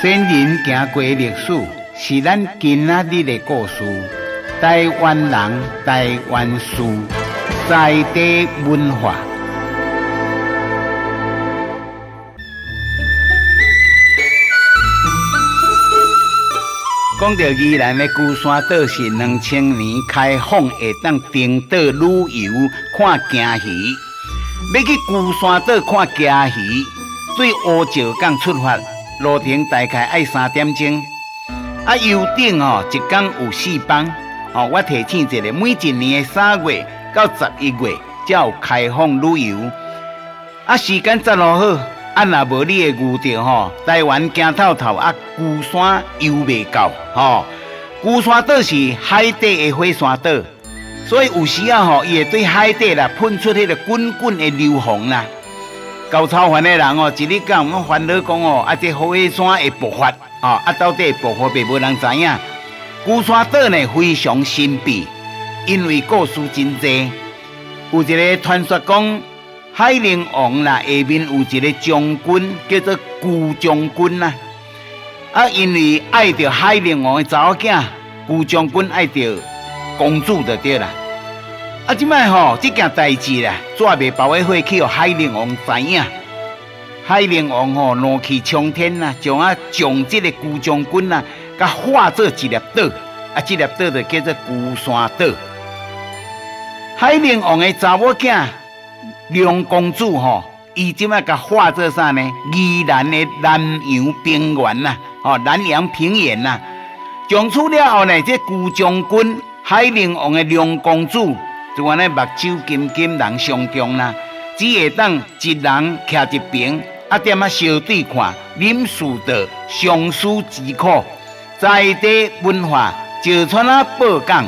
先人行过历史，是咱今仔日的故事。台湾人，台湾事，在地文化。讲到宜兰的孤山岛是两千年开放，会当登岛旅游看鲸鱼。要去孤山岛看鲸鱼，对乌石港出发。路程大概要三点钟，啊，游艇哦，一天有四班，哦，我提醒一下，每一年的三月到十一月才有开放旅游，啊，时间真好，啊，若无你的预定吼，台湾行透透啊，龟山游未到，吼，龟山岛是海底的火山岛，所以有时啊吼，伊会对海底啦喷出迄个滚滚的硫磺啦。高超凡的人哦，一日讲我烦恼讲哦，啊，这火山会爆发哦，啊，到底爆发未？无人知影。龟山岛呢非常神秘，因为故事真多。有一个传说讲，海陵王啦，下面有一个将军叫做孤将军啦。啊，因为爱着海陵王的查某囝，龟将军爱着公主就对啦。啊！即摆吼，这件代志啦，绝未包会火去，海陵王知影。海陵王吼，怒气冲天呐，将啊将这个龟将军呐，甲化作一粒岛，啊，这粒岛就叫做孤山岛。海陵王的查某囝龙公主吼，伊即摆甲化作啥呢？宜兰的南洋平原呐，哦，南洋平原呐，从此了后呢，这龟将军海陵王的龙公主。就安尼目睭金金人相中啦，只会当一人徛一边，啊点啊相对看，忍受着相思之苦，在地文化就像啊报讲。